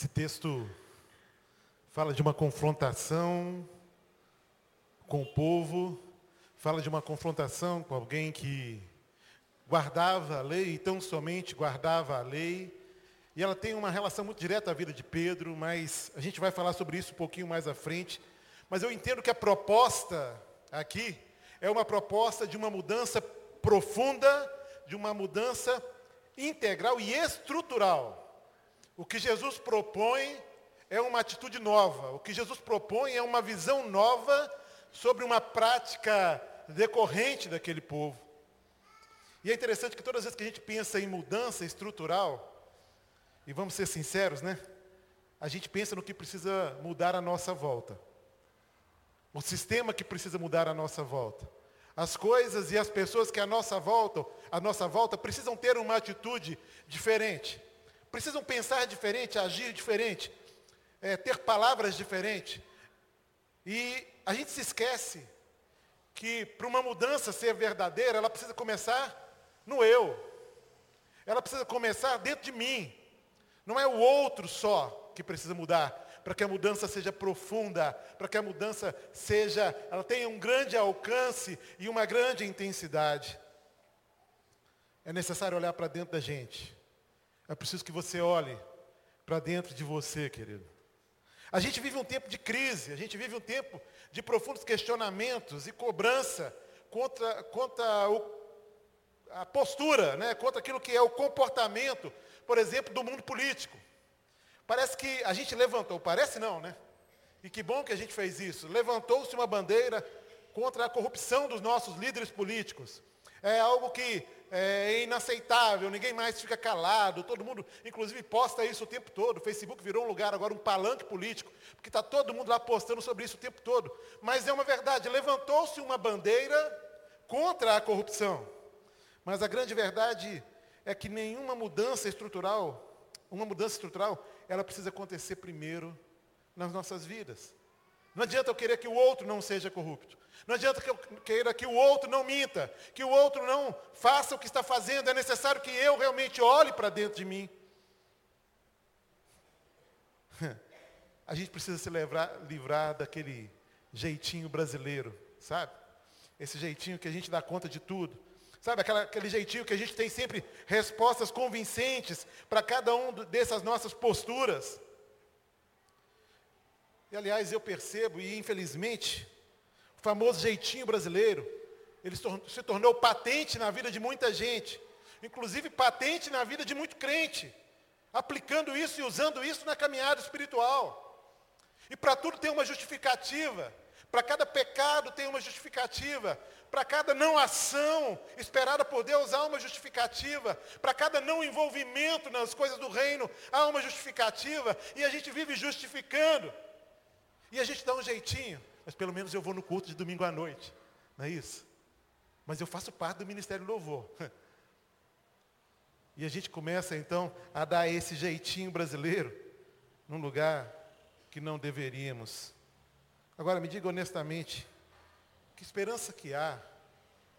Esse texto fala de uma confrontação com o povo, fala de uma confrontação com alguém que guardava a lei e tão somente guardava a lei. E ela tem uma relação muito direta à vida de Pedro, mas a gente vai falar sobre isso um pouquinho mais à frente. Mas eu entendo que a proposta aqui é uma proposta de uma mudança profunda, de uma mudança integral e estrutural. O que Jesus propõe é uma atitude nova. O que Jesus propõe é uma visão nova sobre uma prática decorrente daquele povo. E é interessante que todas as vezes que a gente pensa em mudança estrutural, e vamos ser sinceros, né? A gente pensa no que precisa mudar à nossa volta. O sistema que precisa mudar à nossa volta. As coisas e as pessoas que à nossa volta, à nossa volta precisam ter uma atitude diferente precisam pensar diferente, agir diferente, é, ter palavras diferentes. E a gente se esquece que para uma mudança ser verdadeira, ela precisa começar no eu. Ela precisa começar dentro de mim. Não é o outro só que precisa mudar, para que a mudança seja profunda, para que a mudança seja, ela tenha um grande alcance e uma grande intensidade. É necessário olhar para dentro da gente. É preciso que você olhe para dentro de você, querido. A gente vive um tempo de crise, a gente vive um tempo de profundos questionamentos e cobrança contra, contra o, a postura, né, contra aquilo que é o comportamento, por exemplo, do mundo político. Parece que a gente levantou, parece não, né? E que bom que a gente fez isso. Levantou-se uma bandeira contra a corrupção dos nossos líderes políticos. É algo que é inaceitável, ninguém mais fica calado, todo mundo, inclusive, posta isso o tempo todo. O Facebook virou um lugar agora, um palanque político, porque está todo mundo lá postando sobre isso o tempo todo. Mas é uma verdade, levantou-se uma bandeira contra a corrupção. Mas a grande verdade é que nenhuma mudança estrutural, uma mudança estrutural, ela precisa acontecer primeiro nas nossas vidas. Não adianta eu querer que o outro não seja corrupto. Não adianta que eu queira que o outro não minta, que o outro não faça o que está fazendo. É necessário que eu realmente olhe para dentro de mim. A gente precisa se livrar, livrar daquele jeitinho brasileiro, sabe? Esse jeitinho que a gente dá conta de tudo. Sabe, aquela, aquele jeitinho que a gente tem sempre respostas convincentes para cada um dessas nossas posturas. E aliás, eu percebo, e infelizmente, o famoso jeitinho brasileiro, ele se tornou patente na vida de muita gente, inclusive patente na vida de muito crente, aplicando isso e usando isso na caminhada espiritual. E para tudo tem uma justificativa, para cada pecado tem uma justificativa, para cada não ação esperada por Deus há uma justificativa, para cada não envolvimento nas coisas do reino há uma justificativa, e a gente vive justificando. E a gente dá um jeitinho mas pelo menos eu vou no culto de domingo à noite. Não é isso? Mas eu faço parte do Ministério do Louvor. E a gente começa então a dar esse jeitinho brasileiro num lugar que não deveríamos. Agora me diga honestamente, que esperança que há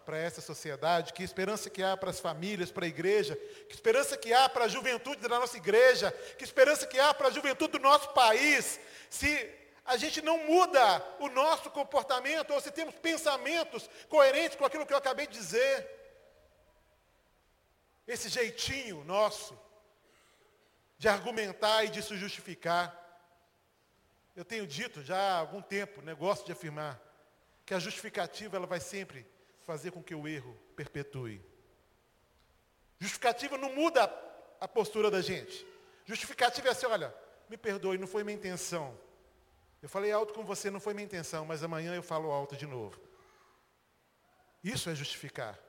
para essa sociedade, que esperança que há para as famílias, para a igreja, que esperança que há para a juventude da nossa igreja, que esperança que há para a juventude do nosso país, se a gente não muda o nosso comportamento, ou se temos pensamentos coerentes com aquilo que eu acabei de dizer. Esse jeitinho nosso de argumentar e de se justificar. Eu tenho dito já há algum tempo, né, de afirmar, que a justificativa ela vai sempre fazer com que o erro perpetue. Justificativa não muda a postura da gente. Justificativa é assim, olha, me perdoe, não foi minha intenção. Eu falei alto com você, não foi minha intenção, mas amanhã eu falo alto de novo. Isso é justificar.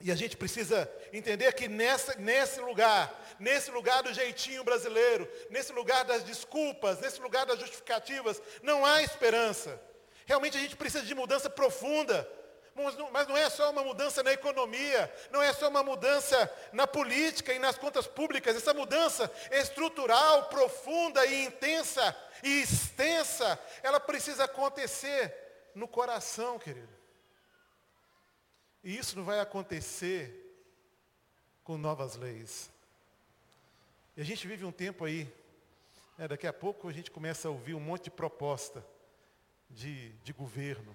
E a gente precisa entender que nessa, nesse lugar, nesse lugar do jeitinho brasileiro, nesse lugar das desculpas, nesse lugar das justificativas, não há esperança. Realmente a gente precisa de mudança profunda. Mas não é só uma mudança na economia, não é só uma mudança na política e nas contas públicas. Essa mudança estrutural, profunda e intensa e extensa, ela precisa acontecer no coração, querido. E isso não vai acontecer com novas leis. E a gente vive um tempo aí É, daqui a pouco a gente começa a ouvir um monte de proposta de, de governo.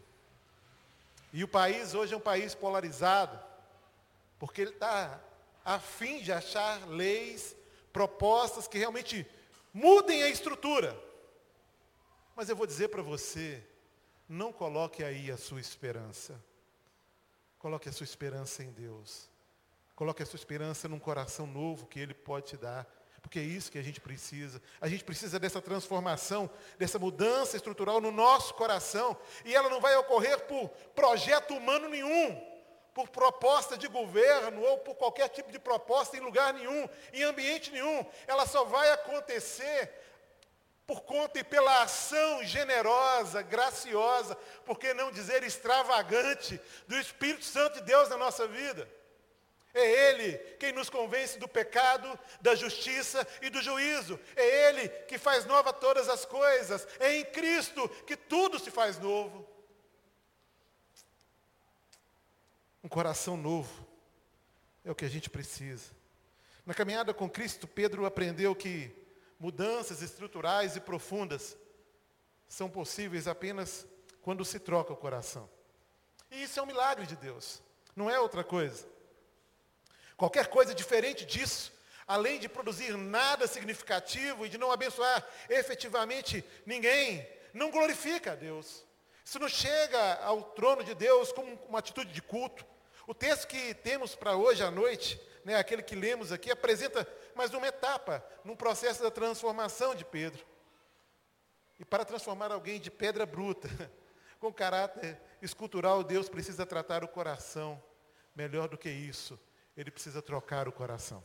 E o país hoje é um país polarizado, porque ele está a fim de achar leis, propostas que realmente mudem a estrutura. Mas eu vou dizer para você, não coloque aí a sua esperança. Coloque a sua esperança em Deus. Coloque a sua esperança num coração novo que Ele pode te dar. Porque é isso que a gente precisa. A gente precisa dessa transformação, dessa mudança estrutural no nosso coração. E ela não vai ocorrer por projeto humano nenhum por proposta de governo ou por qualquer tipo de proposta em lugar nenhum, em ambiente nenhum. Ela só vai acontecer por conta e pela ação generosa, graciosa, por que não dizer extravagante, do Espírito Santo de Deus na nossa vida. É Ele quem nos convence do pecado, da justiça e do juízo. É Ele que faz nova todas as coisas. É em Cristo que tudo se faz novo. Um coração novo é o que a gente precisa. Na caminhada com Cristo, Pedro aprendeu que mudanças estruturais e profundas são possíveis apenas quando se troca o coração. E isso é um milagre de Deus, não é outra coisa. Qualquer coisa diferente disso, além de produzir nada significativo e de não abençoar efetivamente ninguém, não glorifica a Deus. Isso não chega ao trono de Deus como uma atitude de culto, o texto que temos para hoje à noite, né, aquele que lemos aqui, apresenta mais uma etapa num processo da transformação de Pedro. E para transformar alguém de pedra bruta, com caráter escultural, Deus precisa tratar o coração. Melhor do que isso, ele precisa trocar o coração.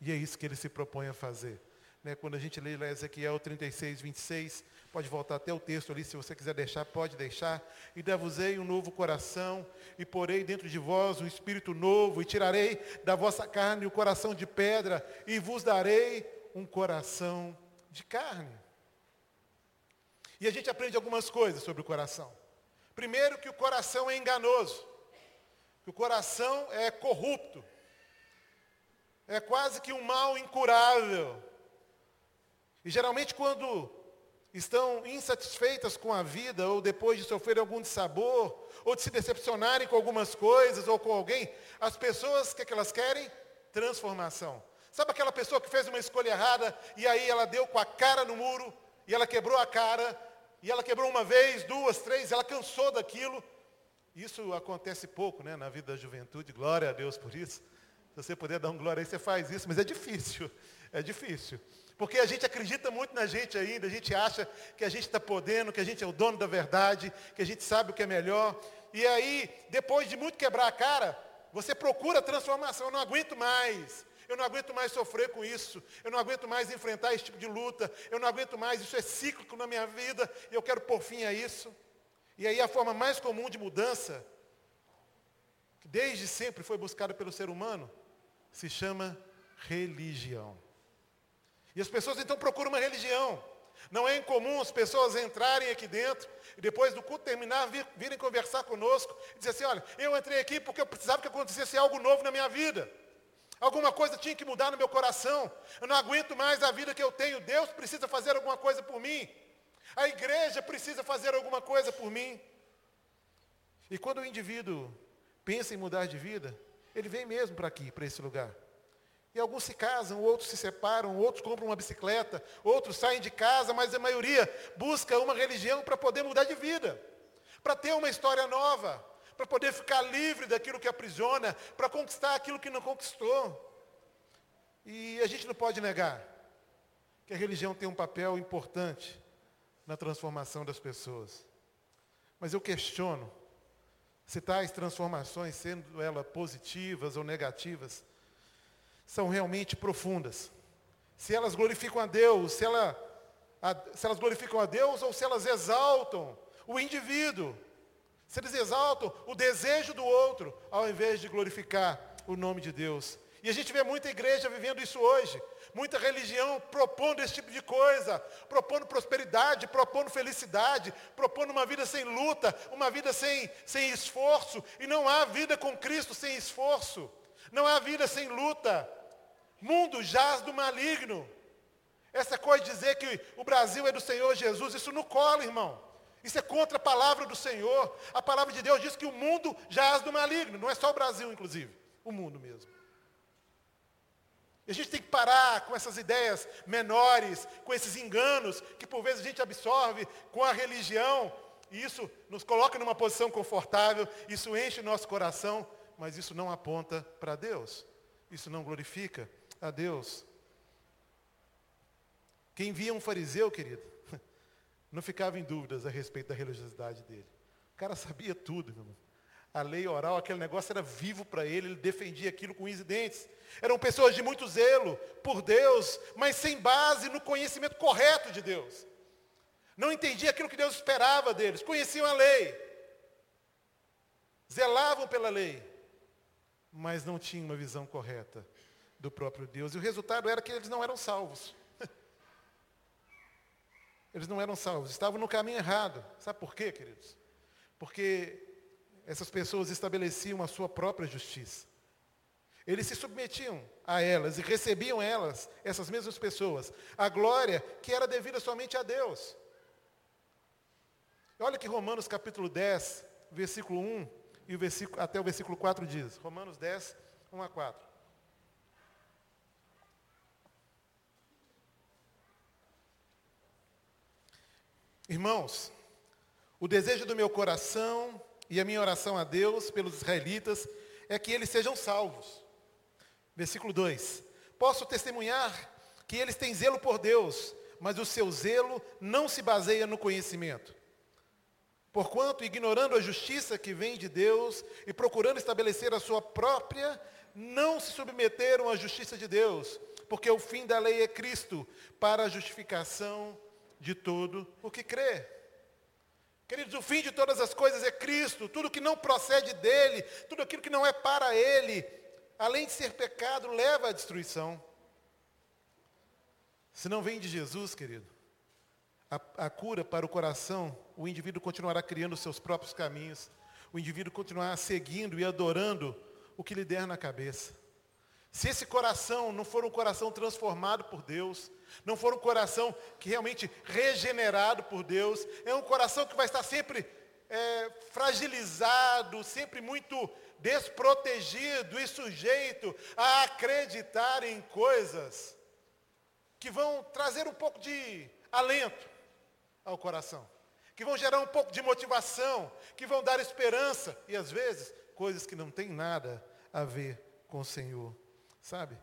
E é isso que ele se propõe a fazer. Né, quando a gente lê lá Ezequiel 36, 26, Pode voltar até o texto ali, se você quiser deixar, pode deixar. E dar-vos-ei um novo coração, e porei dentro de vós um espírito novo, e tirarei da vossa carne o coração de pedra, e vos darei um coração de carne. E a gente aprende algumas coisas sobre o coração. Primeiro, que o coração é enganoso, que o coração é corrupto, é quase que um mal incurável. E geralmente, quando estão insatisfeitas com a vida, ou depois de sofrer algum dissabor, ou de se decepcionarem com algumas coisas ou com alguém, as pessoas, o que, é que elas querem? Transformação. Sabe aquela pessoa que fez uma escolha errada e aí ela deu com a cara no muro, e ela quebrou a cara, e ela quebrou uma vez, duas, três, ela cansou daquilo. Isso acontece pouco né, na vida da juventude, glória a Deus por isso. Se você puder dar um glória aí, você faz isso, mas é difícil, é difícil. Porque a gente acredita muito na gente ainda, a gente acha que a gente está podendo, que a gente é o dono da verdade, que a gente sabe o que é melhor. E aí, depois de muito quebrar a cara, você procura transformação. Eu não aguento mais. Eu não aguento mais sofrer com isso. Eu não aguento mais enfrentar esse tipo de luta. Eu não aguento mais. Isso é cíclico na minha vida. E eu quero pôr fim a isso. E aí a forma mais comum de mudança, que desde sempre foi buscada pelo ser humano, se chama religião. E as pessoas então procuram uma religião. Não é incomum as pessoas entrarem aqui dentro e depois do culto terminar, vir, virem conversar conosco e dizer assim, olha, eu entrei aqui porque eu precisava que acontecesse algo novo na minha vida. Alguma coisa tinha que mudar no meu coração. Eu não aguento mais a vida que eu tenho. Deus precisa fazer alguma coisa por mim. A igreja precisa fazer alguma coisa por mim. E quando o indivíduo pensa em mudar de vida, ele vem mesmo para aqui, para esse lugar. E alguns se casam, outros se separam, outros compram uma bicicleta, outros saem de casa, mas a maioria busca uma religião para poder mudar de vida, para ter uma história nova, para poder ficar livre daquilo que aprisiona, para conquistar aquilo que não conquistou. E a gente não pode negar que a religião tem um papel importante na transformação das pessoas. Mas eu questiono se tais transformações, sendo elas positivas ou negativas, são realmente profundas. Se elas glorificam a Deus, se, ela, a, se elas glorificam a Deus ou se elas exaltam o indivíduo. Se eles exaltam o desejo do outro, ao invés de glorificar o nome de Deus. E a gente vê muita igreja vivendo isso hoje. Muita religião propondo esse tipo de coisa, propondo prosperidade, propondo felicidade, propondo uma vida sem luta, uma vida sem, sem esforço. E não há vida com Cristo sem esforço. Não há vida sem luta. Mundo jaz do maligno. Essa coisa de dizer que o Brasil é do Senhor Jesus, isso não cola, irmão. Isso é contra a palavra do Senhor. A palavra de Deus diz que o mundo jaz do maligno. Não é só o Brasil, inclusive. O mundo mesmo. E a gente tem que parar com essas ideias menores, com esses enganos que por vezes a gente absorve com a religião. E isso nos coloca numa posição confortável, isso enche o nosso coração, mas isso não aponta para Deus. Isso não glorifica a Deus. Quem via um fariseu, querido, não ficava em dúvidas a respeito da religiosidade dele. O cara sabia tudo, meu irmão. A lei oral, aquele negócio era vivo para ele, ele defendia aquilo com unhos e dentes. Eram pessoas de muito zelo por Deus, mas sem base no conhecimento correto de Deus. Não entendia aquilo que Deus esperava deles, conheciam a lei, zelavam pela lei, mas não tinham uma visão correta do próprio Deus. E o resultado era que eles não eram salvos. Eles não eram salvos, estavam no caminho errado. Sabe por quê, queridos? Porque essas pessoas estabeleciam a sua própria justiça. Eles se submetiam a elas e recebiam elas, essas mesmas pessoas, a glória que era devida somente a Deus. Olha que Romanos capítulo 10, versículo 1 e o versículo, até o versículo 4 diz. Romanos 10, 1 a 4. Irmãos, o desejo do meu coração e a minha oração a Deus pelos israelitas é que eles sejam salvos. Versículo 2: Posso testemunhar que eles têm zelo por Deus, mas o seu zelo não se baseia no conhecimento. Porquanto, ignorando a justiça que vem de Deus e procurando estabelecer a sua própria, não se submeteram à justiça de Deus, porque o fim da lei é Cristo, para a justificação de todo o que crê. Queridos, o fim de todas as coisas é Cristo. Tudo que não procede dele, tudo aquilo que não é para ele, além de ser pecado, leva à destruição. Se não vem de Jesus, querido, a, a cura para o coração, o indivíduo continuará criando seus próprios caminhos, o indivíduo continuará seguindo e adorando o que lhe der na cabeça. Se esse coração não for um coração transformado por Deus, não for um coração que realmente regenerado por Deus, é um coração que vai estar sempre é, fragilizado, sempre muito desprotegido e sujeito a acreditar em coisas que vão trazer um pouco de alento ao coração, que vão gerar um pouco de motivação, que vão dar esperança e às vezes coisas que não têm nada a ver com o Senhor. Sabe?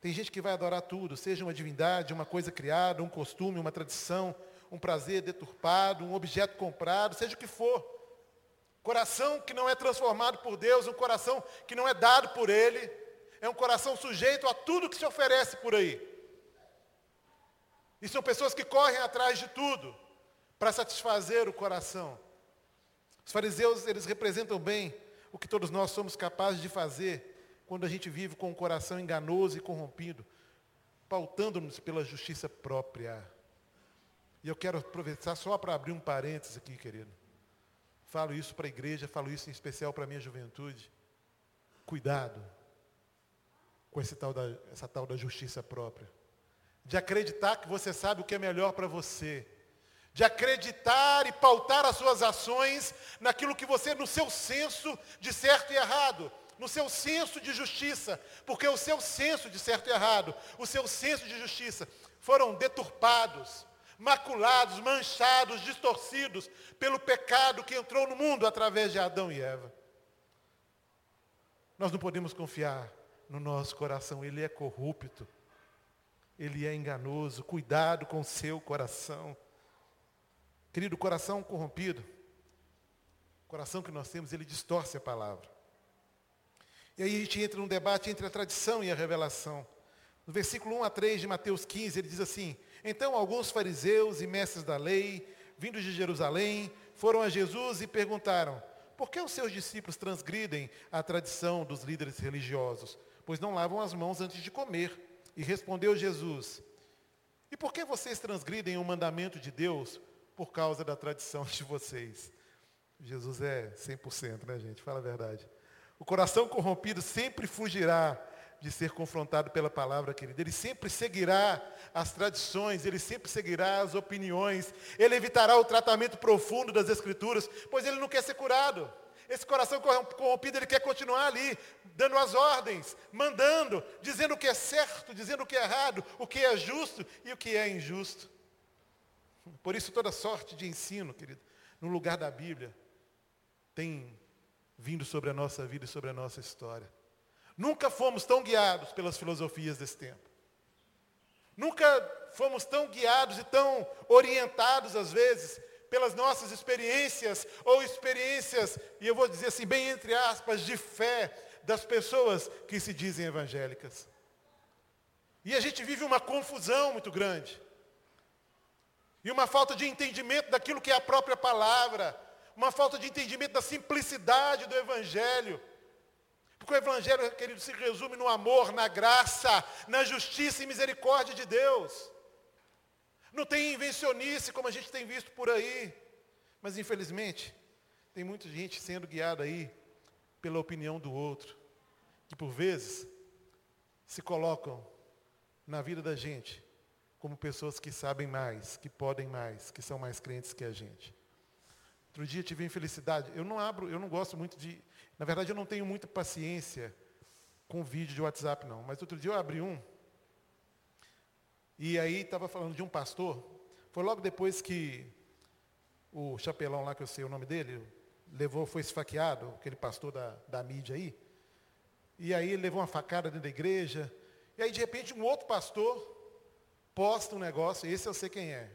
Tem gente que vai adorar tudo, seja uma divindade, uma coisa criada, um costume, uma tradição, um prazer deturpado, um objeto comprado, seja o que for. Coração que não é transformado por Deus, um coração que não é dado por Ele, é um coração sujeito a tudo que se oferece por aí. E são pessoas que correm atrás de tudo para satisfazer o coração. Os fariseus, eles representam bem o que todos nós somos capazes de fazer quando a gente vive com o coração enganoso e corrompido, pautando-nos pela justiça própria. E eu quero aproveitar só para abrir um parênteses aqui, querido. Falo isso para a igreja, falo isso em especial para a minha juventude. Cuidado com esse tal da, essa tal da justiça própria. De acreditar que você sabe o que é melhor para você. De acreditar e pautar as suas ações naquilo que você, no seu senso de certo e errado no seu senso de justiça, porque o seu senso de certo e errado, o seu senso de justiça foram deturpados, maculados, manchados, distorcidos pelo pecado que entrou no mundo através de Adão e Eva. Nós não podemos confiar no nosso coração, ele é corrupto, ele é enganoso. Cuidado com o seu coração. Querido, coração corrompido, coração que nós temos, ele distorce a palavra. E aí a gente entra num debate entre a tradição e a revelação. No versículo 1 a 3 de Mateus 15, ele diz assim: Então alguns fariseus e mestres da lei, vindos de Jerusalém, foram a Jesus e perguntaram: Por que os seus discípulos transgridem a tradição dos líderes religiosos? Pois não lavam as mãos antes de comer. E respondeu Jesus: E por que vocês transgridem o mandamento de Deus por causa da tradição de vocês? Jesus é 100%, né, gente? Fala a verdade. O coração corrompido sempre fugirá de ser confrontado pela palavra, querido. Ele sempre seguirá as tradições, ele sempre seguirá as opiniões, ele evitará o tratamento profundo das Escrituras, pois ele não quer ser curado. Esse coração corrompido, ele quer continuar ali, dando as ordens, mandando, dizendo o que é certo, dizendo o que é errado, o que é justo e o que é injusto. Por isso, toda sorte de ensino, querido, no lugar da Bíblia, tem vindo sobre a nossa vida e sobre a nossa história. Nunca fomos tão guiados pelas filosofias desse tempo. Nunca fomos tão guiados e tão orientados, às vezes, pelas nossas experiências, ou experiências, e eu vou dizer assim, bem entre aspas, de fé das pessoas que se dizem evangélicas. E a gente vive uma confusão muito grande. E uma falta de entendimento daquilo que é a própria palavra. Uma falta de entendimento da simplicidade do Evangelho. Porque o Evangelho, querido, se resume no amor, na graça, na justiça e misericórdia de Deus. Não tem invencionice como a gente tem visto por aí. Mas infelizmente, tem muita gente sendo guiada aí pela opinião do outro, que por vezes se colocam na vida da gente como pessoas que sabem mais, que podem mais, que são mais crentes que a gente. Outro dia tive infelicidade. Eu não abro, eu não gosto muito de. Na verdade, eu não tenho muita paciência com vídeo de WhatsApp, não. Mas outro dia eu abri um e aí estava falando de um pastor, foi logo depois que o chapelão lá, que eu sei o nome dele, levou, foi esfaqueado, aquele pastor da, da mídia aí. E aí ele levou uma facada dentro da igreja. E aí, de repente, um outro pastor posta um negócio, esse eu sei quem é.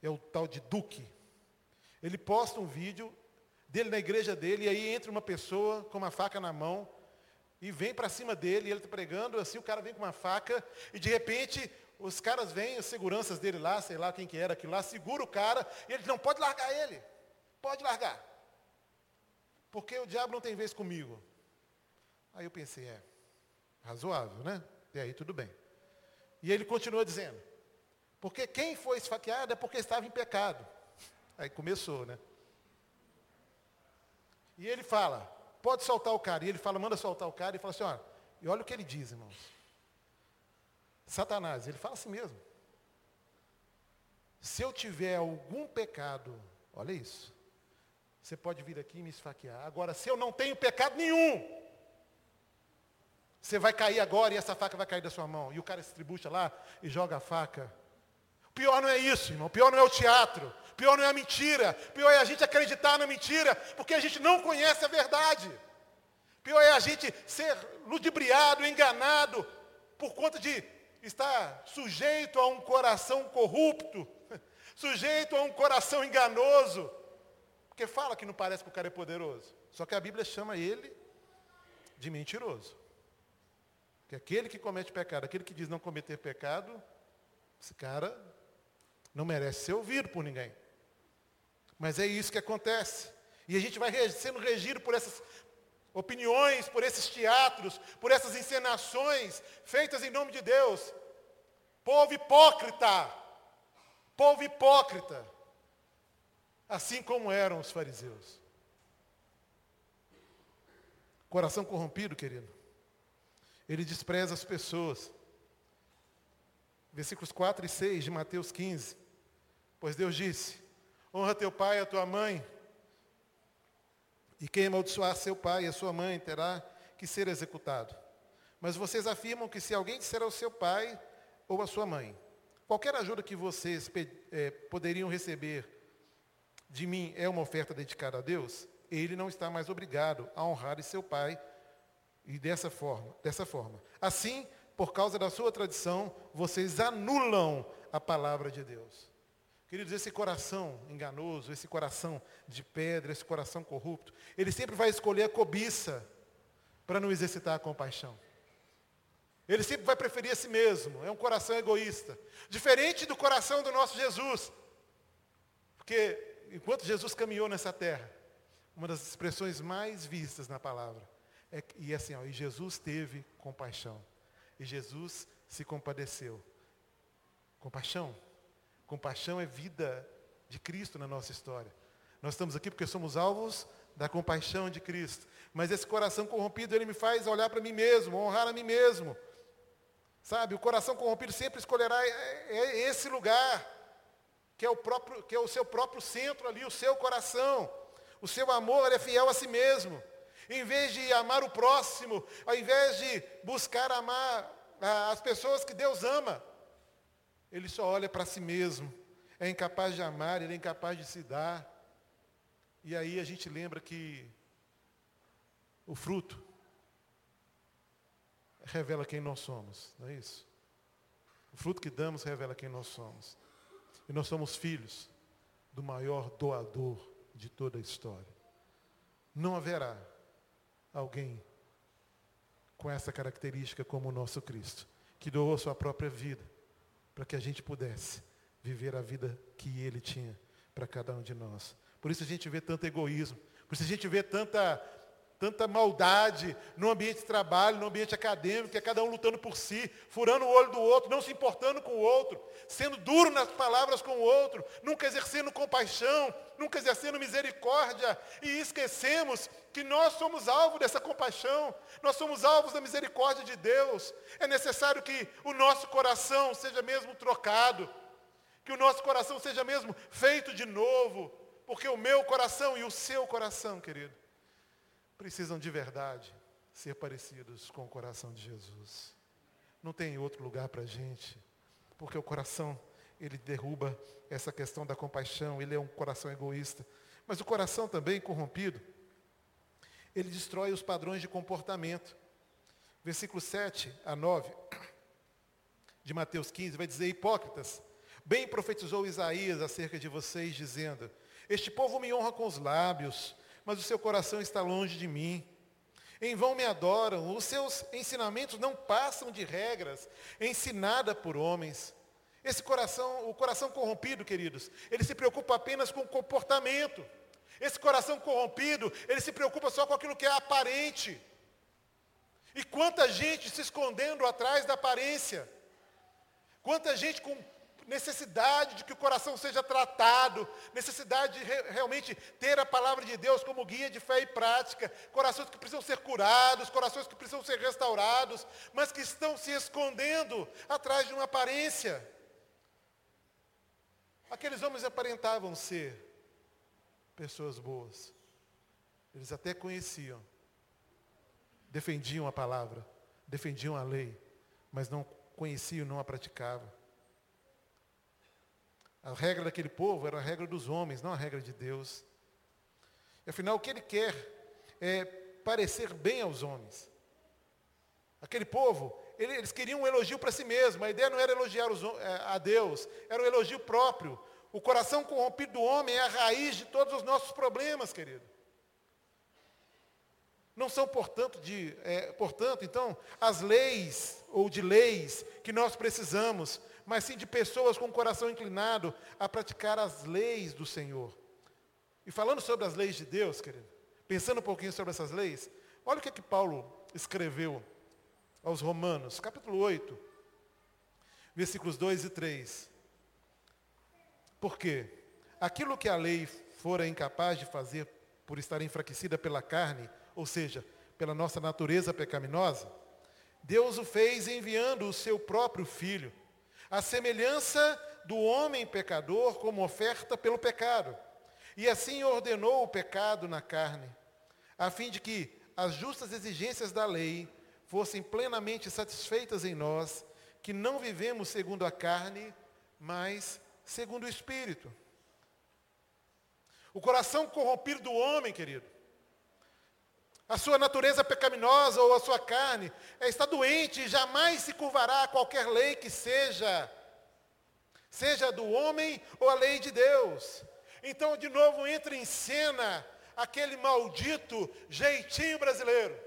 É o tal de Duque. Ele posta um vídeo dele na igreja dele, e aí entra uma pessoa com uma faca na mão, e vem para cima dele, e ele está pregando, assim, o cara vem com uma faca, e de repente os caras vêm, as seguranças dele lá, sei lá quem que era aquilo lá, segura o cara, e ele diz, não, pode largar ele. Pode largar. Porque o diabo não tem vez comigo. Aí eu pensei, é, razoável, né? E aí tudo bem. E ele continua dizendo, porque quem foi esfaqueado é porque estava em pecado. Aí começou, né? E ele fala, pode soltar o cara. E ele fala, manda soltar o cara. E fala assim, olha, e olha o que ele diz, irmãos. Satanás, ele fala assim mesmo. Se eu tiver algum pecado, olha isso, você pode vir aqui e me esfaquear. Agora, se eu não tenho pecado nenhum, você vai cair agora e essa faca vai cair da sua mão. E o cara se tribucha lá e joga a faca. O pior não é isso, irmão. O pior não é o teatro. Pior não é a mentira. Pior é a gente acreditar na mentira, porque a gente não conhece a verdade. Pior é a gente ser ludibriado, enganado, por conta de está sujeito a um coração corrupto, sujeito a um coração enganoso. Porque fala que não parece que o cara é poderoso. Só que a Bíblia chama ele de mentiroso. Que aquele que comete pecado, aquele que diz não cometer pecado, esse cara não merece ser ouvido por ninguém. Mas é isso que acontece. E a gente vai sendo regido por essas opiniões, por esses teatros, por essas encenações feitas em nome de Deus. Povo hipócrita, povo hipócrita, assim como eram os fariseus. Coração corrompido, querido. Ele despreza as pessoas. Versículos 4 e 6 de Mateus 15. Pois Deus disse: Honra teu pai e a tua mãe e quem amaldiçoar seu pai e a sua mãe terá que ser executado. Mas vocês afirmam que se alguém disser ao seu pai ou à sua mãe, qualquer ajuda que vocês é, poderiam receber de mim é uma oferta dedicada a Deus, ele não está mais obrigado a honrar seu pai e dessa forma, dessa forma. Assim, por causa da sua tradição, vocês anulam a palavra de Deus. Queridos, esse coração enganoso, esse coração de pedra, esse coração corrupto, ele sempre vai escolher a cobiça para não exercitar a compaixão. Ele sempre vai preferir a si mesmo, é um coração egoísta. Diferente do coração do nosso Jesus. Porque enquanto Jesus caminhou nessa terra, uma das expressões mais vistas na palavra é e é assim, ó, e Jesus teve compaixão. E Jesus se compadeceu. Compaixão Compaixão é vida de Cristo na nossa história. Nós estamos aqui porque somos alvos da compaixão de Cristo. Mas esse coração corrompido, ele me faz olhar para mim mesmo, honrar a mim mesmo. Sabe, o coração corrompido sempre escolherá é, é esse lugar, que é, o próprio, que é o seu próprio centro ali, o seu coração. O seu amor é fiel a si mesmo. Em vez de amar o próximo, ao invés de buscar amar as pessoas que Deus ama, ele só olha para si mesmo. É incapaz de amar, ele é incapaz de se dar. E aí a gente lembra que o fruto revela quem nós somos, não é isso? O fruto que damos revela quem nós somos. E nós somos filhos do maior doador de toda a história. Não haverá alguém com essa característica como o nosso Cristo, que doou sua própria vida para que a gente pudesse viver a vida que ele tinha para cada um de nós. Por isso a gente vê tanto egoísmo, por isso a gente vê tanta tanta maldade no ambiente de trabalho, no ambiente acadêmico, é cada um lutando por si, furando o olho do outro, não se importando com o outro, sendo duro nas palavras com o outro, nunca exercendo compaixão, nunca exercendo misericórdia, e esquecemos que nós somos alvo dessa compaixão, nós somos alvos da misericórdia de Deus. É necessário que o nosso coração seja mesmo trocado, que o nosso coração seja mesmo feito de novo, porque o meu coração e o seu coração, querido, precisam de verdade ser parecidos com o coração de Jesus. Não tem outro lugar para a gente, porque o coração, ele derruba essa questão da compaixão, ele é um coração egoísta. Mas o coração também corrompido, ele destrói os padrões de comportamento. Versículo 7 a 9 de Mateus 15 vai dizer: Hipócritas, bem profetizou Isaías acerca de vocês, dizendo: Este povo me honra com os lábios, mas o seu coração está longe de mim. Em vão me adoram, os seus ensinamentos não passam de regras, ensinada por homens. Esse coração, o coração corrompido, queridos, ele se preocupa apenas com o comportamento. Esse coração corrompido, ele se preocupa só com aquilo que é aparente. E quanta gente se escondendo atrás da aparência. Quanta gente com necessidade de que o coração seja tratado, necessidade de re realmente ter a palavra de Deus como guia de fé e prática, corações que precisam ser curados, corações que precisam ser restaurados, mas que estão se escondendo atrás de uma aparência. Aqueles homens aparentavam ser pessoas boas. Eles até conheciam, defendiam a palavra, defendiam a lei, mas não conheciam, não a praticavam. A regra daquele povo era a regra dos homens, não a regra de Deus. E, afinal, o que ele quer é parecer bem aos homens. Aquele povo, eles queriam um elogio para si mesmo. A ideia não era elogiar os, é, a Deus, era um elogio próprio. O coração corrompido do homem é a raiz de todos os nossos problemas, querido. Não são, portanto, de, é, portanto, então, as leis ou de leis que nós precisamos mas sim de pessoas com o coração inclinado a praticar as leis do Senhor. E falando sobre as leis de Deus, querido, pensando um pouquinho sobre essas leis, olha o que, é que Paulo escreveu aos Romanos, capítulo 8, versículos 2 e 3. Porque aquilo que a lei fora incapaz de fazer por estar enfraquecida pela carne, ou seja, pela nossa natureza pecaminosa, Deus o fez enviando o seu próprio filho a semelhança do homem pecador como oferta pelo pecado. E assim ordenou o pecado na carne, a fim de que as justas exigências da lei fossem plenamente satisfeitas em nós, que não vivemos segundo a carne, mas segundo o Espírito. O coração corrompido do homem, querido, a sua natureza pecaminosa ou a sua carne está doente e jamais se curvará a qualquer lei que seja, seja do homem ou a lei de Deus. Então, de novo, entra em cena aquele maldito jeitinho brasileiro.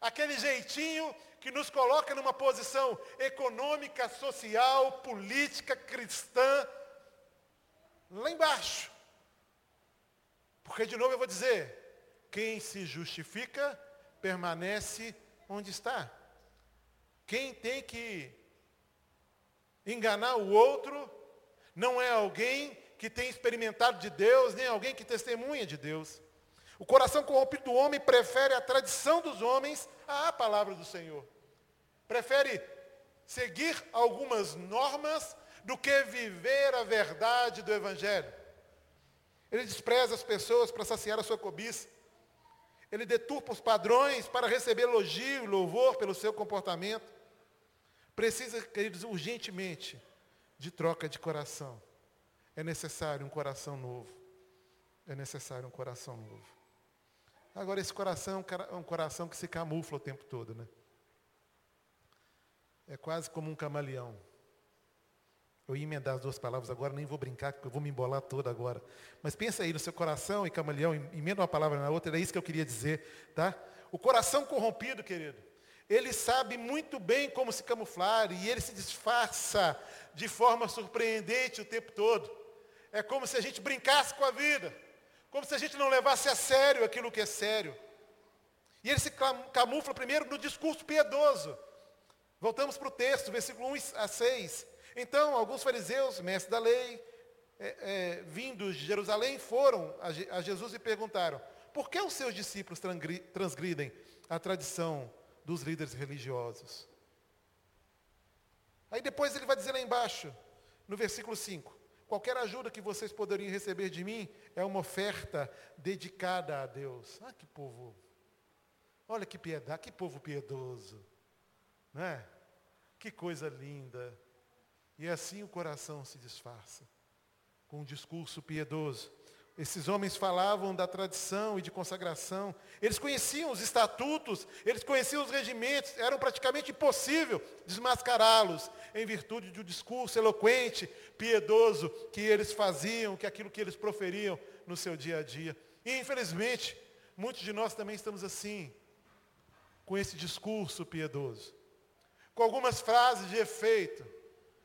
Aquele jeitinho que nos coloca numa posição econômica, social, política, cristã, lá embaixo. Porque, de novo, eu vou dizer, quem se justifica permanece onde está. Quem tem que enganar o outro não é alguém que tem experimentado de Deus, nem alguém que testemunha de Deus. O coração corrompido do homem prefere a tradição dos homens à palavra do Senhor. Prefere seguir algumas normas do que viver a verdade do Evangelho. Ele despreza as pessoas para saciar a sua cobiça. Ele deturpa os padrões para receber elogio e louvor pelo seu comportamento. Precisa, queridos, urgentemente de troca de coração. É necessário um coração novo. É necessário um coração novo. Agora, esse coração é um coração que se camufla o tempo todo, né? É quase como um camaleão. Eu ia emendar as duas palavras agora, nem vou brincar, porque eu vou me embolar toda agora. Mas pensa aí no seu coração e camaleão, emenda uma palavra na outra, era isso que eu queria dizer, tá? O coração corrompido, querido, ele sabe muito bem como se camuflar e ele se disfarça de forma surpreendente o tempo todo. É como se a gente brincasse com a vida, como se a gente não levasse a sério aquilo que é sério. E ele se camufla primeiro no discurso piedoso. Voltamos para o texto, versículo 1 a 6. Então, alguns fariseus, mestres da lei, é, é, vindos de Jerusalém, foram a, Jesus e perguntaram: por que os seus discípulos transgridem a tradição dos líderes religiosos? Aí depois ele vai dizer lá embaixo, no versículo 5: qualquer ajuda que vocês poderiam receber de mim é uma oferta dedicada a Deus. Ah, que povo! Olha que piedade, que povo piedoso. Não é? Que coisa linda. E assim o coração se disfarça, com um discurso piedoso. Esses homens falavam da tradição e de consagração. Eles conheciam os estatutos, eles conheciam os regimentos. Era praticamente impossível desmascará-los em virtude de um discurso eloquente, piedoso que eles faziam, que aquilo que eles proferiam no seu dia a dia. E infelizmente, muitos de nós também estamos assim, com esse discurso piedoso com algumas frases de efeito,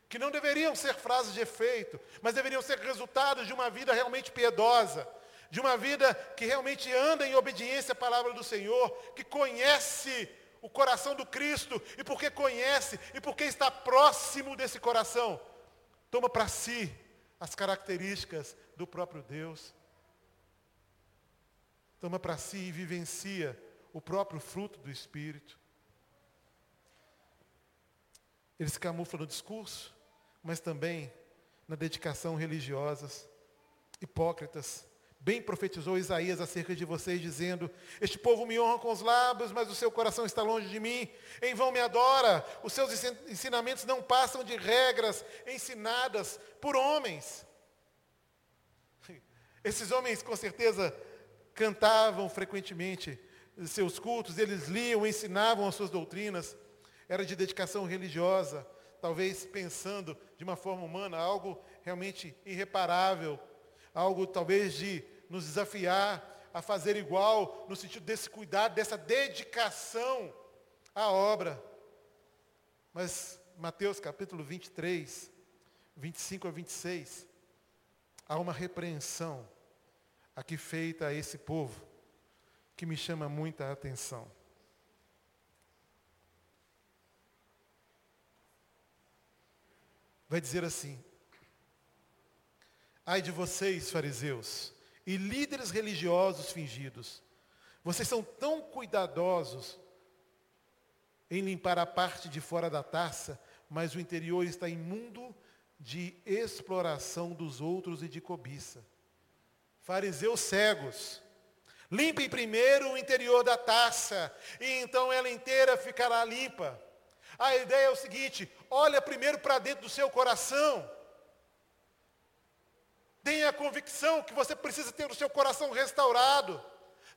que não deveriam ser frases de efeito, mas deveriam ser resultados de uma vida realmente piedosa, de uma vida que realmente anda em obediência à palavra do Senhor, que conhece o coração do Cristo, e porque conhece, e porque está próximo desse coração, toma para si as características do próprio Deus, toma para si e vivencia o próprio fruto do Espírito. Ele se camufla no discurso, mas também na dedicação religiosas, hipócritas. Bem profetizou Isaías acerca de vocês, dizendo: Este povo me honra com os lábios, mas o seu coração está longe de mim. Em vão me adora. Os seus ensinamentos não passam de regras ensinadas por homens. Esses homens, com certeza, cantavam frequentemente seus cultos, eles liam, ensinavam as suas doutrinas era de dedicação religiosa, talvez pensando de uma forma humana, algo realmente irreparável, algo talvez de nos desafiar a fazer igual, no sentido desse cuidado, dessa dedicação à obra. Mas Mateus capítulo 23, 25 a 26, há uma repreensão aqui feita a esse povo que me chama muita atenção. Vai dizer assim: Ai de vocês, fariseus, e líderes religiosos fingidos, vocês são tão cuidadosos em limpar a parte de fora da taça, mas o interior está imundo de exploração dos outros e de cobiça. Fariseus cegos, limpem primeiro o interior da taça, e então ela inteira ficará limpa. A ideia é o seguinte: olha primeiro para dentro do seu coração. Tenha a convicção que você precisa ter o seu coração restaurado.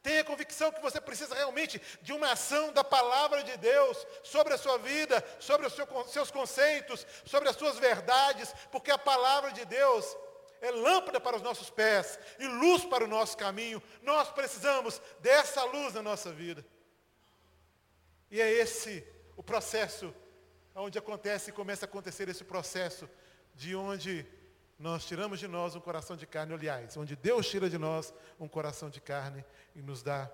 Tenha a convicção que você precisa realmente de uma ação da palavra de Deus sobre a sua vida, sobre os seus conceitos, sobre as suas verdades, porque a palavra de Deus é lâmpada para os nossos pés e luz para o nosso caminho. Nós precisamos dessa luz na nossa vida. E é esse o processo onde acontece e começa a acontecer esse processo de onde nós tiramos de nós um coração de carne, aliás, onde Deus tira de nós um coração de carne e nos dá,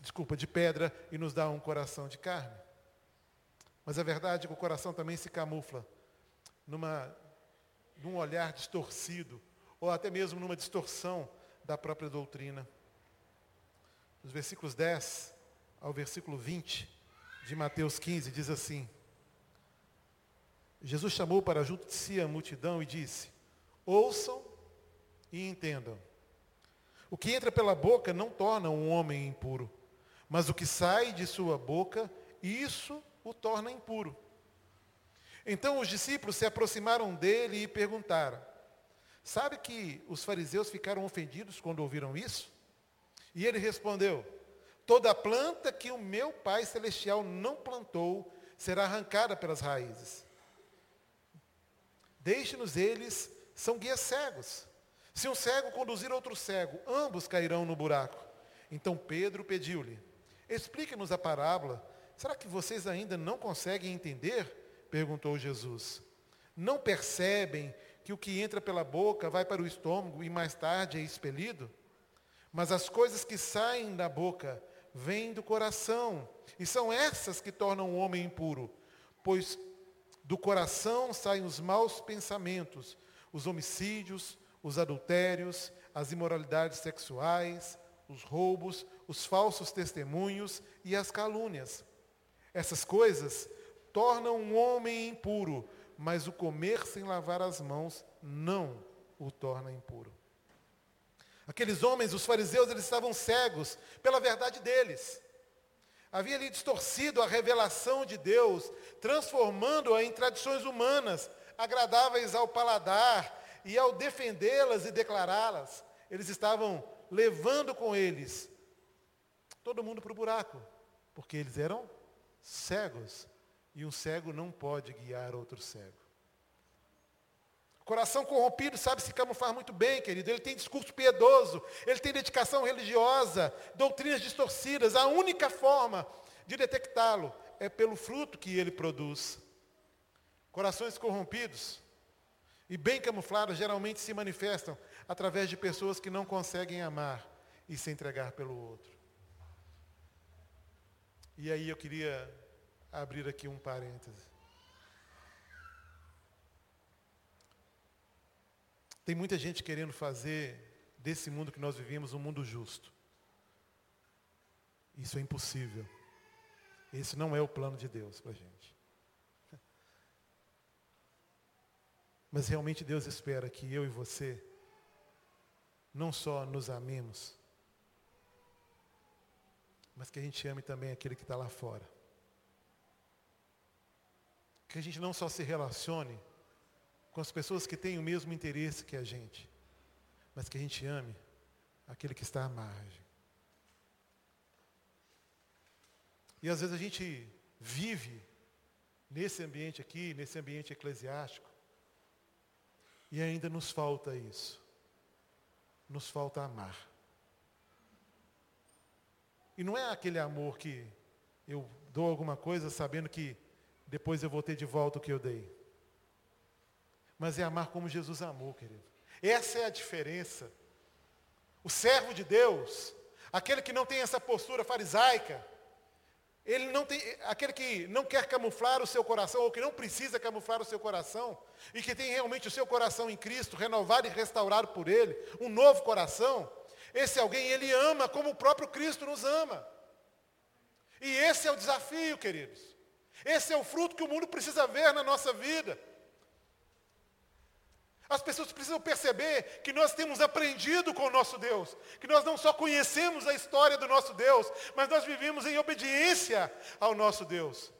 desculpa, de pedra e nos dá um coração de carne. Mas a verdade é que o coração também se camufla numa, num olhar distorcido, ou até mesmo numa distorção da própria doutrina. nos versículos 10 ao versículo 20 de Mateus 15, diz assim: Jesus chamou para junto de si a multidão e disse: Ouçam e entendam. O que entra pela boca não torna um homem impuro, mas o que sai de sua boca, isso o torna impuro. Então os discípulos se aproximaram dele e perguntaram: Sabe que os fariseus ficaram ofendidos quando ouviram isso? E ele respondeu: Toda planta que o meu Pai Celestial não plantou será arrancada pelas raízes. Deixe-nos eles, são guias cegos. Se um cego conduzir outro cego, ambos cairão no buraco. Então Pedro pediu-lhe: Explique-nos a parábola. Será que vocês ainda não conseguem entender? perguntou Jesus. Não percebem que o que entra pela boca vai para o estômago e mais tarde é expelido? Mas as coisas que saem da boca vêm do coração, e são essas que tornam o homem impuro, pois do coração saem os maus pensamentos, os homicídios, os adultérios, as imoralidades sexuais, os roubos, os falsos testemunhos e as calúnias. Essas coisas tornam um homem impuro, mas o comer sem lavar as mãos não o torna impuro. Aqueles homens, os fariseus, eles estavam cegos pela verdade deles. Havia ali distorcido a revelação de Deus, transformando-a em tradições humanas, agradáveis ao paladar, e ao defendê-las e declará-las, eles estavam levando com eles todo mundo para o buraco, porque eles eram cegos e um cego não pode guiar outro cego. Coração corrompido sabe se camuflar muito bem, querido. Ele tem discurso piedoso, ele tem dedicação religiosa, doutrinas distorcidas. A única forma de detectá-lo é pelo fruto que ele produz. Corações corrompidos e bem camuflados geralmente se manifestam através de pessoas que não conseguem amar e se entregar pelo outro. E aí eu queria abrir aqui um parêntese. Tem muita gente querendo fazer desse mundo que nós vivemos um mundo justo. Isso é impossível. Esse não é o plano de Deus para a gente. Mas realmente Deus espera que eu e você não só nos amemos, mas que a gente ame também aquele que está lá fora que a gente não só se relacione com as pessoas que têm o mesmo interesse que a gente, mas que a gente ame aquele que está à margem. E às vezes a gente vive nesse ambiente aqui, nesse ambiente eclesiástico, e ainda nos falta isso. Nos falta amar. E não é aquele amor que eu dou alguma coisa sabendo que depois eu vou ter de volta o que eu dei. Mas é amar como Jesus amou, querido. Essa é a diferença. O servo de Deus, aquele que não tem essa postura farisaica, ele não tem, aquele que não quer camuflar o seu coração, ou que não precisa camuflar o seu coração, e que tem realmente o seu coração em Cristo, renovado e restaurado por Ele, um novo coração, esse alguém, ele ama como o próprio Cristo nos ama. E esse é o desafio, queridos. Esse é o fruto que o mundo precisa ver na nossa vida. As pessoas precisam perceber que nós temos aprendido com o nosso Deus, que nós não só conhecemos a história do nosso Deus, mas nós vivemos em obediência ao nosso Deus.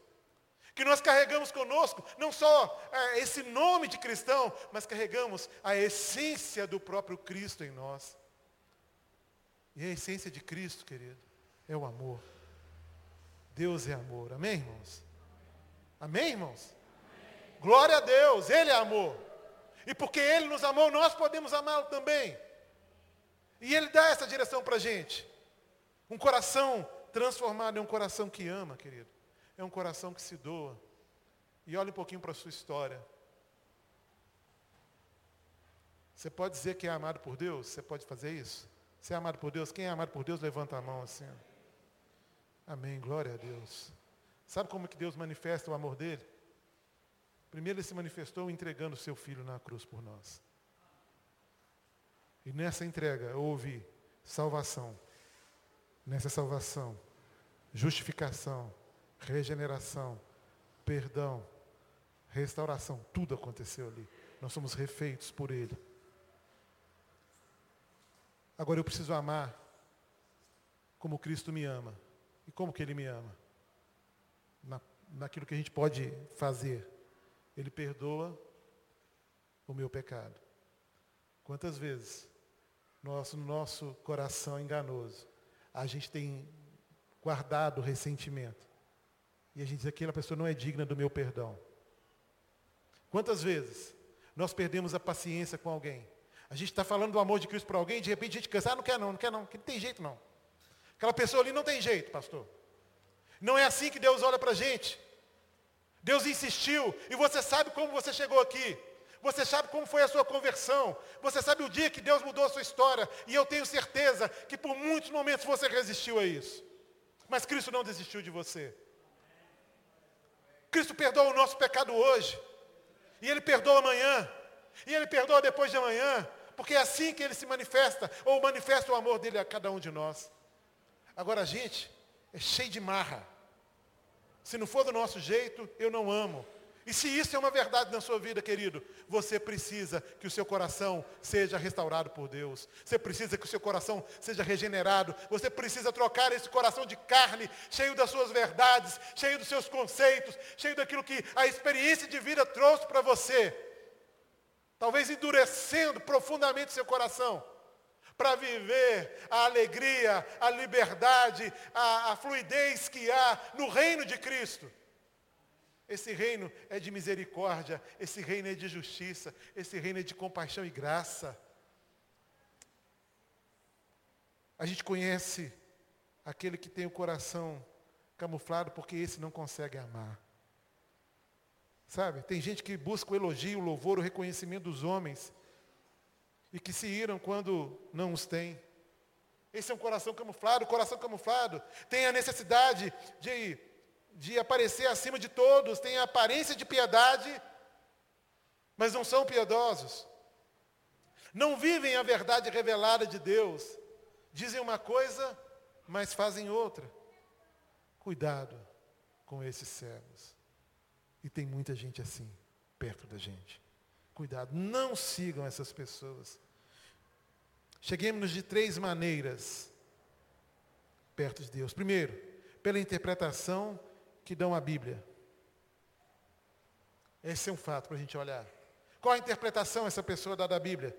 Que nós carregamos conosco não só é, esse nome de cristão, mas carregamos a essência do próprio Cristo em nós. E a essência de Cristo, querido, é o amor. Deus é amor. Amém, irmãos? Amém, irmãos? Amém. Glória a Deus, Ele é amor. E porque Ele nos amou, nós podemos amá-lo também. E Ele dá essa direção para a gente. Um coração transformado é um coração que ama, querido. É um coração que se doa. E olhe um pouquinho para a sua história. Você pode dizer que é amado por Deus? Você pode fazer isso? Você é amado por Deus? Quem é amado por Deus, levanta a mão assim. Amém. Glória a Deus. Sabe como que Deus manifesta o amor dele? Primeiro ele se manifestou entregando o seu filho na cruz por nós. E nessa entrega houve salvação. nessa salvação, justificação, regeneração, perdão, restauração, tudo aconteceu ali. Nós somos refeitos por Ele. Agora eu preciso amar como Cristo me ama. E como que Ele me ama? Na, naquilo que a gente pode fazer. Ele perdoa o meu pecado. Quantas vezes nosso, no nosso coração enganoso a gente tem guardado ressentimento. E a gente diz, aquela pessoa não é digna do meu perdão. Quantas vezes nós perdemos a paciência com alguém? A gente está falando do amor de Cristo para alguém, de repente a gente cansa, ah, não quer não, não quer não, que não tem jeito não. Aquela pessoa ali não tem jeito, pastor. Não é assim que Deus olha para a gente. Deus insistiu, e você sabe como você chegou aqui. Você sabe como foi a sua conversão. Você sabe o dia que Deus mudou a sua história. E eu tenho certeza que por muitos momentos você resistiu a isso. Mas Cristo não desistiu de você. Cristo perdoa o nosso pecado hoje. E Ele perdoa amanhã. E Ele perdoa depois de amanhã. Porque é assim que Ele se manifesta, ou manifesta o amor dele a cada um de nós. Agora a gente é cheio de marra. Se não for do nosso jeito, eu não amo. E se isso é uma verdade na sua vida, querido, você precisa que o seu coração seja restaurado por Deus. Você precisa que o seu coração seja regenerado. Você precisa trocar esse coração de carne, cheio das suas verdades, cheio dos seus conceitos, cheio daquilo que a experiência de vida trouxe para você. Talvez endurecendo profundamente seu coração para viver a alegria, a liberdade, a, a fluidez que há no reino de Cristo. Esse reino é de misericórdia, esse reino é de justiça, esse reino é de compaixão e graça. A gente conhece aquele que tem o coração camuflado porque esse não consegue amar. Sabe? Tem gente que busca o elogio, o louvor, o reconhecimento dos homens e que se iram quando não os têm. Esse é um coração camuflado, o coração camuflado tem a necessidade de de aparecer acima de todos, têm a aparência de piedade, mas não são piedosos. Não vivem a verdade revelada de Deus. Dizem uma coisa, mas fazem outra. Cuidado com esses cegos. E tem muita gente assim, perto da gente. Cuidado, não sigam essas pessoas. Cheguemos de três maneiras perto de Deus. Primeiro, pela interpretação que dão a Bíblia. Esse é um fato para a gente olhar. Qual a interpretação essa pessoa dá da Bíblia?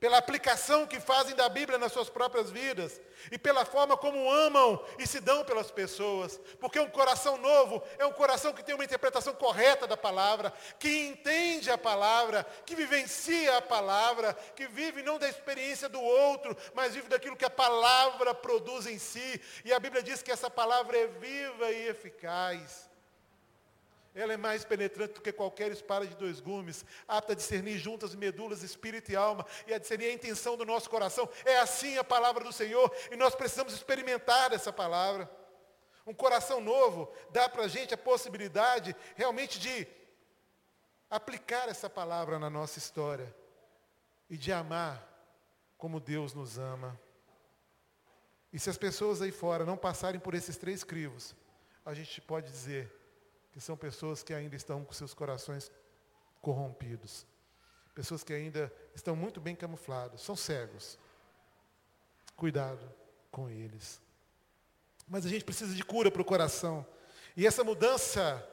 Pela aplicação que fazem da Bíblia nas suas próprias vidas e pela forma como amam e se dão pelas pessoas. Porque um coração novo é um coração que tem uma interpretação correta da palavra, que entende a palavra, que vivencia a palavra, que vive não da experiência do outro, mas vive daquilo que a palavra produz em si. E a Bíblia diz que essa palavra é viva e eficaz. Ela é mais penetrante do que qualquer espada de dois gumes, apta a discernir juntas medulas, espírito e alma, e a discernir a intenção do nosso coração. É assim a palavra do Senhor, e nós precisamos experimentar essa palavra. Um coração novo dá para a gente a possibilidade realmente de aplicar essa palavra na nossa história e de amar como Deus nos ama. E se as pessoas aí fora não passarem por esses três crivos, a gente pode dizer, que são pessoas que ainda estão com seus corações corrompidos. Pessoas que ainda estão muito bem camuflados, são cegos. Cuidado com eles. Mas a gente precisa de cura para o coração. E essa mudança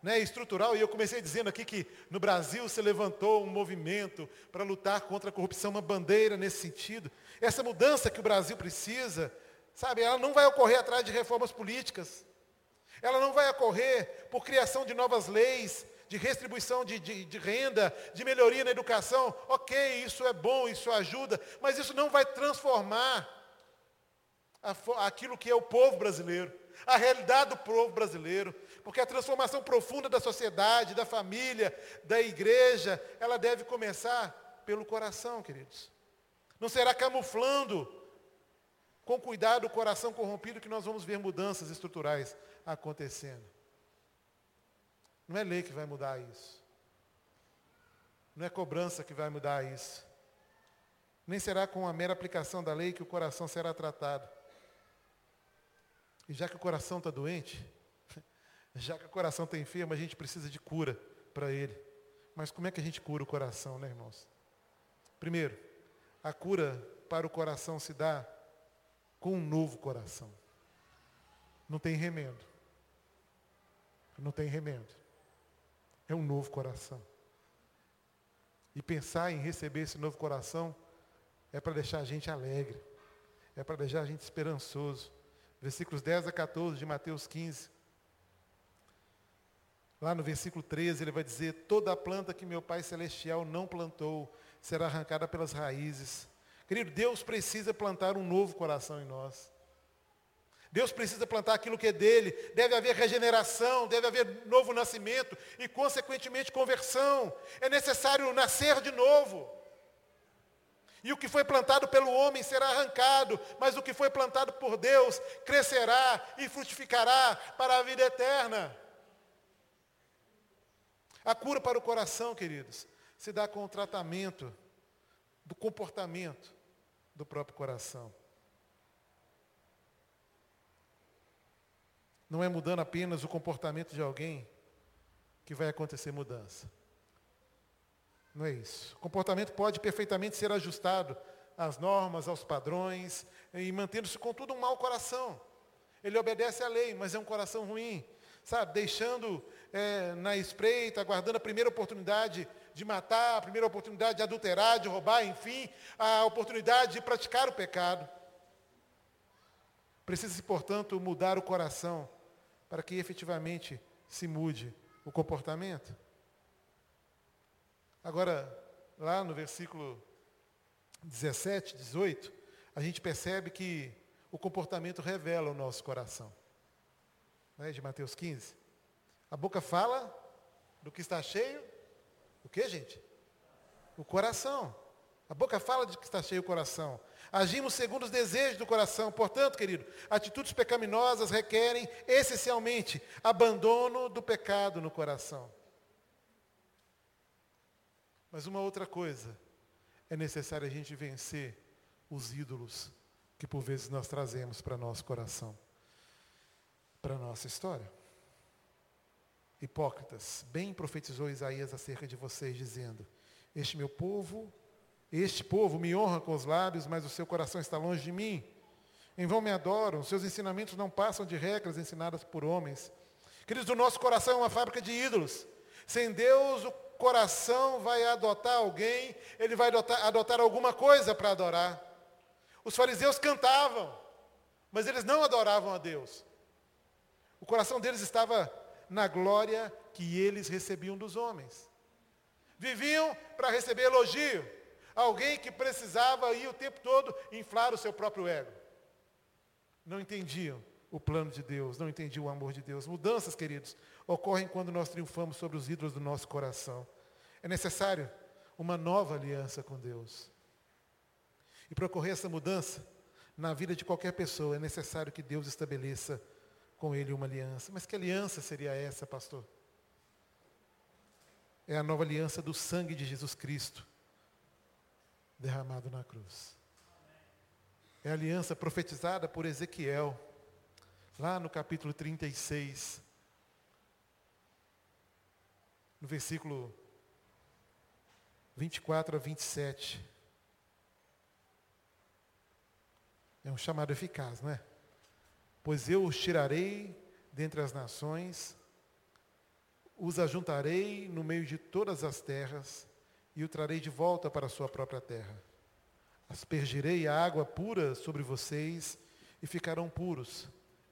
né, estrutural, e eu comecei dizendo aqui que no Brasil se levantou um movimento para lutar contra a corrupção, uma bandeira nesse sentido. Essa mudança que o Brasil precisa, sabe, ela não vai ocorrer atrás de reformas políticas. Ela não vai ocorrer por criação de novas leis, de restribuição de, de, de, renda, de melhoria na educação. Ok, isso é bom, isso ajuda, mas isso não vai transformar a, aquilo que é o povo brasileiro, a realidade do povo brasileiro. Porque a transformação profunda da sociedade, da família, da igreja, ela deve começar pelo coração, queridos. Não será camuflando com cuidado o coração corrompido que nós vamos ver mudanças estruturais acontecendo. Não é lei que vai mudar isso. Não é cobrança que vai mudar isso. Nem será com a mera aplicação da lei que o coração será tratado. E já que o coração está doente, já que o coração está enfermo, a gente precisa de cura para ele. Mas como é que a gente cura o coração, né, irmãos? Primeiro, a cura para o coração se dá com um novo coração. Não tem remendo. Não tem remendo. É um novo coração. E pensar em receber esse novo coração é para deixar a gente alegre. É para deixar a gente esperançoso. Versículos 10 a 14 de Mateus 15. Lá no versículo 13 ele vai dizer: Toda a planta que meu Pai Celestial não plantou será arrancada pelas raízes. Querido, Deus precisa plantar um novo coração em nós. Deus precisa plantar aquilo que é dele. Deve haver regeneração, deve haver novo nascimento e, consequentemente, conversão. É necessário nascer de novo. E o que foi plantado pelo homem será arrancado, mas o que foi plantado por Deus crescerá e frutificará para a vida eterna. A cura para o coração, queridos, se dá com o tratamento do comportamento do próprio coração. Não é mudando apenas o comportamento de alguém que vai acontecer mudança. Não é isso. O comportamento pode perfeitamente ser ajustado às normas, aos padrões, e mantendo-se contudo um mau coração. Ele obedece à lei, mas é um coração ruim. Sabe, deixando é, na espreita, aguardando a primeira oportunidade de matar, a primeira oportunidade de adulterar, de roubar, enfim, a oportunidade de praticar o pecado. Precisa-se, portanto, mudar o coração para que efetivamente se mude o comportamento. Agora, lá no versículo 17, 18, a gente percebe que o comportamento revela o nosso coração. Né, de Mateus 15. A boca fala do que está cheio. O que, gente? O coração. A boca fala de que está cheio o coração. Agimos segundo os desejos do coração. Portanto, querido, atitudes pecaminosas requerem essencialmente abandono do pecado no coração. Mas uma outra coisa, é necessário a gente vencer os ídolos que por vezes nós trazemos para nosso coração, para nossa história. Hipócritas, bem profetizou Isaías acerca de vocês, dizendo: Este meu povo este povo me honra com os lábios, mas o seu coração está longe de mim. Em vão me adoram, seus ensinamentos não passam de regras ensinadas por homens. Queridos, o nosso coração é uma fábrica de ídolos. Sem Deus, o coração vai adotar alguém, ele vai adotar, adotar alguma coisa para adorar. Os fariseus cantavam, mas eles não adoravam a Deus. O coração deles estava na glória que eles recebiam dos homens. Viviam para receber elogio, Alguém que precisava ir o tempo todo inflar o seu próprio ego. Não entendiam o plano de Deus, não entendiam o amor de Deus. Mudanças, queridos, ocorrem quando nós triunfamos sobre os ídolos do nosso coração. É necessário uma nova aliança com Deus. E para ocorrer essa mudança, na vida de qualquer pessoa, é necessário que Deus estabeleça com ele uma aliança. Mas que aliança seria essa, pastor? É a nova aliança do sangue de Jesus Cristo derramado na cruz. É a aliança profetizada por Ezequiel, lá no capítulo 36, no versículo 24 a 27. É um chamado eficaz, não é? Pois eu os tirarei dentre as nações, os ajuntarei no meio de todas as terras, e o trarei de volta para a sua própria terra. Aspergirei a água pura sobre vocês e ficarão puros.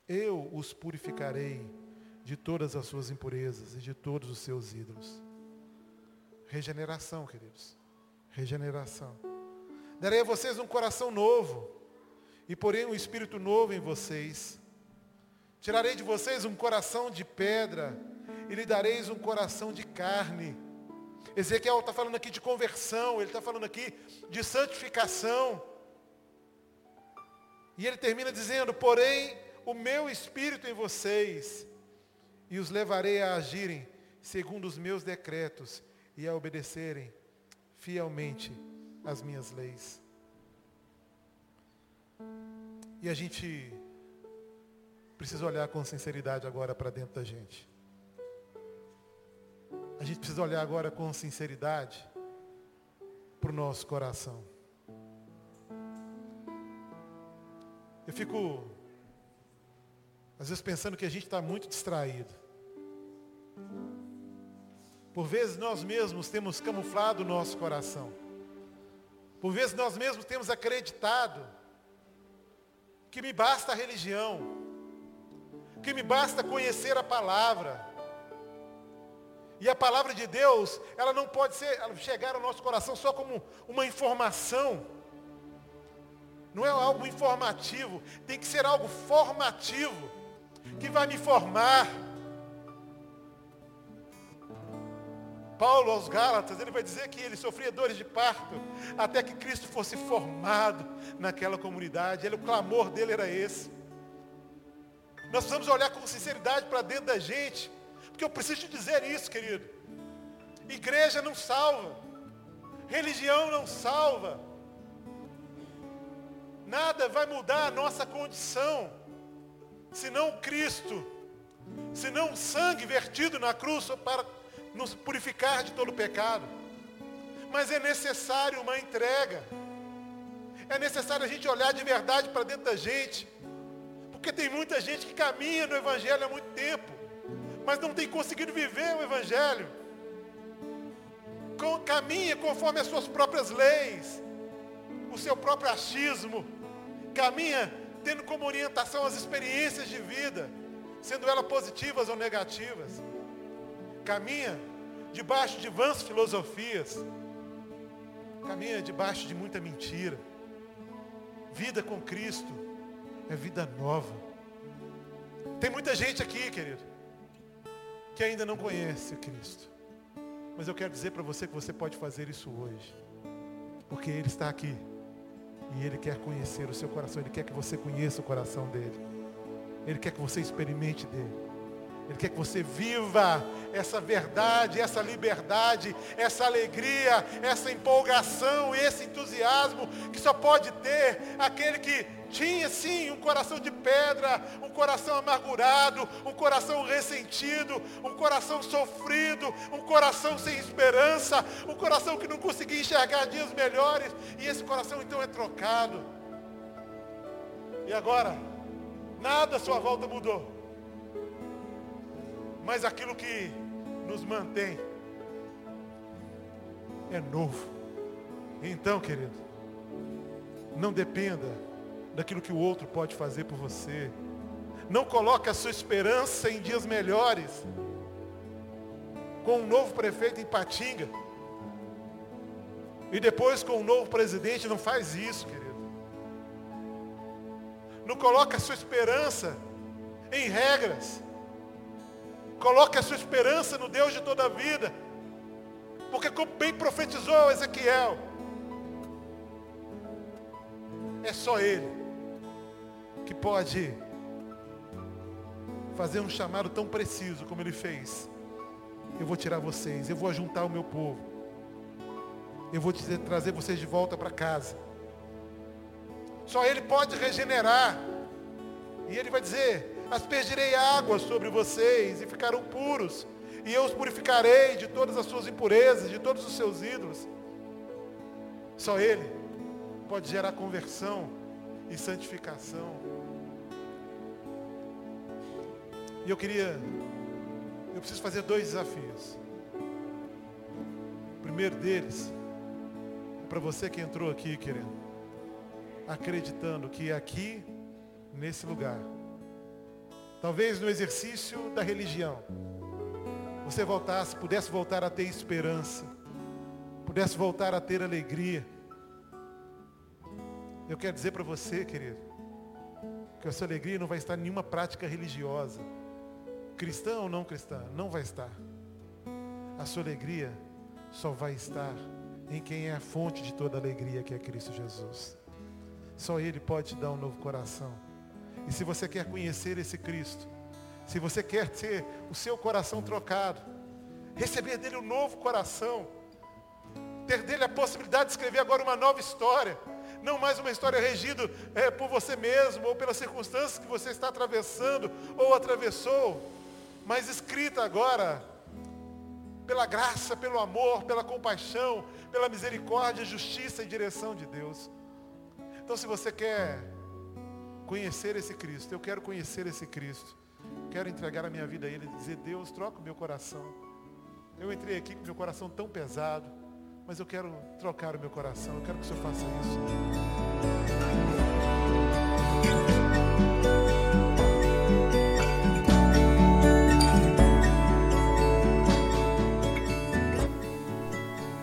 Eu os purificarei de todas as suas impurezas e de todos os seus ídolos. Regeneração, queridos. Regeneração. Darei a vocês um coração novo e porém um espírito novo em vocês. Tirarei de vocês um coração de pedra e lhe dareis um coração de carne Ezequiel está falando aqui de conversão, ele está falando aqui de santificação. E ele termina dizendo: Porém, o meu espírito em vocês, e os levarei a agirem segundo os meus decretos e a obedecerem fielmente as minhas leis. E a gente precisa olhar com sinceridade agora para dentro da gente. A gente precisa olhar agora com sinceridade para o nosso coração. Eu fico, às vezes, pensando que a gente está muito distraído. Por vezes nós mesmos temos camuflado o nosso coração. Por vezes nós mesmos temos acreditado que me basta a religião, que me basta conhecer a palavra. E a palavra de Deus, ela não pode ser, chegar ao nosso coração só como uma informação. Não é algo informativo, tem que ser algo formativo, que vai me formar Paulo aos Gálatas, ele vai dizer que ele sofria dores de parto, até que Cristo fosse formado naquela comunidade. Ele, o clamor dele era esse. Nós precisamos olhar com sinceridade para dentro da gente, porque eu preciso te dizer isso, querido. Igreja não salva, religião não salva, nada vai mudar a nossa condição, senão Cristo, senão o sangue vertido na cruz para nos purificar de todo pecado. Mas é necessário uma entrega. É necessário a gente olhar de verdade para dentro da gente. Porque tem muita gente que caminha no Evangelho há muito tempo, mas não tem conseguido viver o Evangelho. Caminha conforme as suas próprias leis, o seu próprio achismo. Caminha tendo como orientação as experiências de vida, sendo elas positivas ou negativas caminha debaixo de vãs filosofias, caminha debaixo de muita mentira. Vida com Cristo é vida nova. Tem muita gente aqui, querido, que ainda não conhece Cristo. Mas eu quero dizer para você que você pode fazer isso hoje. Porque Ele está aqui. E Ele quer conhecer o seu coração. Ele quer que você conheça o coração dele. Ele quer que você experimente dele. Ele quer que você viva essa verdade, essa liberdade, essa alegria, essa empolgação, esse entusiasmo que só pode ter aquele que tinha sim um coração de pedra, um coração amargurado, um coração ressentido, um coração sofrido, um coração sem esperança, um coração que não conseguia enxergar dias melhores, e esse coração então é trocado. E agora, nada à sua volta mudou mas aquilo que nos mantém é novo. Então, querido, não dependa daquilo que o outro pode fazer por você. Não coloque a sua esperança em dias melhores. Com um novo prefeito em Patinga. E depois com um novo presidente, não faz isso, querido. Não coloque a sua esperança em regras. Coloque a sua esperança no Deus de toda a vida. Porque como bem profetizou Ezequiel, é só Ele que pode fazer um chamado tão preciso como Ele fez. Eu vou tirar vocês, eu vou ajuntar o meu povo. Eu vou trazer vocês de volta para casa. Só Ele pode regenerar. E Ele vai dizer, aspergirei água sobre vocês e ficarão puros, e eu os purificarei de todas as suas impurezas, de todos os seus ídolos. Só Ele pode gerar conversão e santificação. E eu queria, eu preciso fazer dois desafios. O primeiro deles é para você que entrou aqui, querendo, acreditando que aqui, nesse lugar, Talvez no exercício da religião, você voltasse, pudesse voltar a ter esperança, pudesse voltar a ter alegria. Eu quero dizer para você, querido, que a sua alegria não vai estar em nenhuma prática religiosa, cristã ou não cristã, não vai estar. A sua alegria só vai estar em quem é a fonte de toda alegria, que é Cristo Jesus. Só Ele pode te dar um novo coração. E se você quer conhecer esse Cristo, se você quer ter o seu coração trocado, receber dele um novo coração, ter dele a possibilidade de escrever agora uma nova história, Não mais uma história regida é, por você mesmo ou pelas circunstâncias que você está atravessando ou atravessou, mas escrita agora pela graça, pelo amor, pela compaixão, pela misericórdia, justiça e direção de Deus. Então, se você quer conhecer esse Cristo, eu quero conhecer esse Cristo, quero entregar a minha vida a Ele dizer: Deus, troca o meu coração. Eu entrei aqui com meu coração tão pesado, mas eu quero trocar o meu coração, eu quero que o Senhor faça isso.